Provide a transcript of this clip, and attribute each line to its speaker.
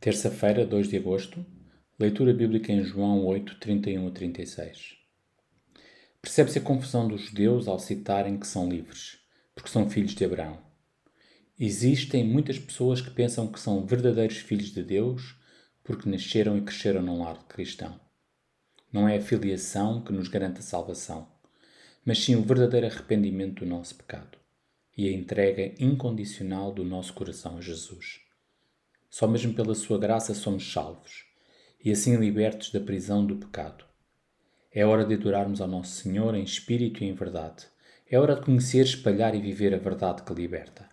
Speaker 1: Terça-feira, 2 de agosto, leitura bíblica em João 8, 31 a 36. Percebe-se a confusão dos judeus ao citarem que são livres, porque são filhos de Abraão. Existem muitas pessoas que pensam que são verdadeiros filhos de Deus porque nasceram e cresceram num lar cristão. Não é a filiação que nos garante a salvação, mas sim o verdadeiro arrependimento do nosso pecado e a entrega incondicional do nosso coração a Jesus. Só mesmo pela Sua graça somos salvos e assim libertos da prisão do pecado. É hora de adorarmos ao Nosso Senhor em espírito e em verdade. É hora de conhecer, espalhar e viver a verdade que liberta.